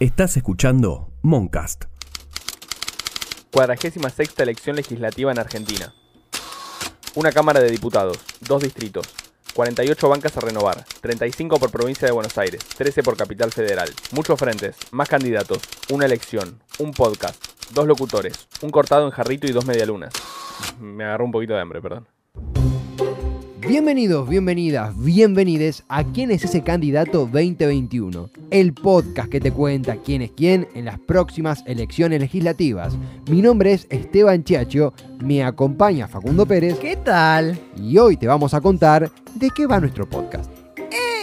Estás escuchando Moncast. Cuadragésima sexta elección legislativa en Argentina. Una Cámara de Diputados, dos distritos, 48 bancas a renovar, 35 por provincia de Buenos Aires, 13 por Capital Federal, muchos frentes, más candidatos, una elección, un podcast, dos locutores, un cortado en jarrito y dos medialunas. Me agarró un poquito de hambre, perdón. Bienvenidos, bienvenidas, bienvenides a ¿Quién es ese candidato 2021? El podcast que te cuenta quién es quién en las próximas elecciones legislativas. Mi nombre es Esteban Chiacho, me acompaña Facundo Pérez ¿Qué tal? y hoy te vamos a contar de qué va nuestro podcast.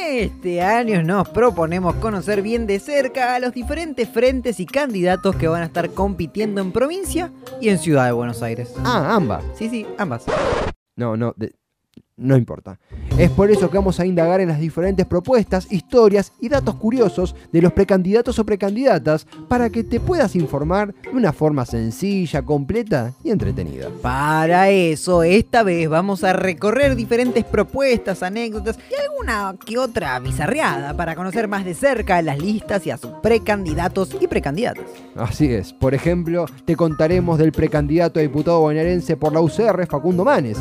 Este año nos proponemos conocer bien de cerca a los diferentes frentes y candidatos que van a estar compitiendo en provincia y en Ciudad de Buenos Aires. Ah, ambas. Sí, sí, ambas. No, no, de- no importa. Es por eso que vamos a indagar en las diferentes propuestas, historias y datos curiosos de los precandidatos o precandidatas para que te puedas informar de una forma sencilla, completa y entretenida. Para eso, esta vez vamos a recorrer diferentes propuestas, anécdotas y alguna que otra bizarreada para conocer más de cerca las listas y a sus precandidatos y precandidatas. Así es. Por ejemplo, te contaremos del precandidato a diputado bonaerense por la UCR, Facundo Manes.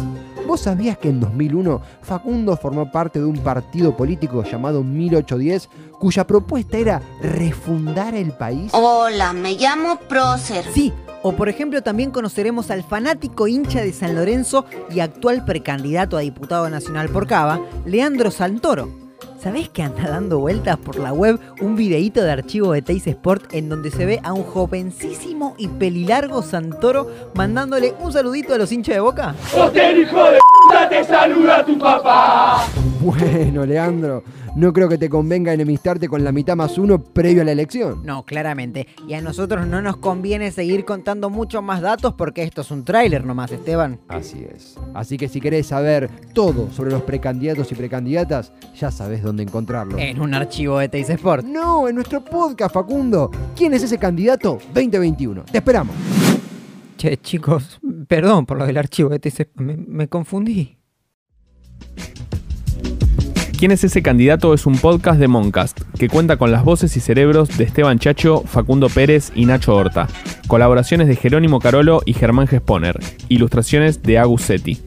¿Vos sabías que en 2001 Facundo formó parte de un partido político llamado 1810 cuya propuesta era refundar el país? Hola, me llamo Prócer. Sí, o por ejemplo también conoceremos al fanático hincha de San Lorenzo y actual precandidato a diputado nacional por Cava, Leandro Santoro. ¿Sabés que anda dando vueltas por la web un videíto de archivo de Teis Sport en donde se ve a un jovencísimo y pelilargo Santoro mandándole un saludito a los hinchas de boca? Bueno, Leandro, no creo que te convenga enemistarte con la mitad más uno previo a la elección. No, claramente. Y a nosotros no nos conviene seguir contando muchos más datos porque esto es un tráiler nomás, Esteban. Así es. Así que si querés saber todo sobre los precandidatos y precandidatas, ya sabés dónde encontrarlo. En un archivo de Teis Sport. No, en nuestro podcast, Facundo. ¿Quién es ese candidato 2021? Te esperamos. Che, chicos, perdón por lo del archivo de Teis. Me, me confundí. ¿Quién es ese candidato? Es un podcast de Moncast que cuenta con las voces y cerebros de Esteban Chacho, Facundo Pérez y Nacho Horta. Colaboraciones de Jerónimo Carolo y Germán Gesponer. Ilustraciones de Agus Setti.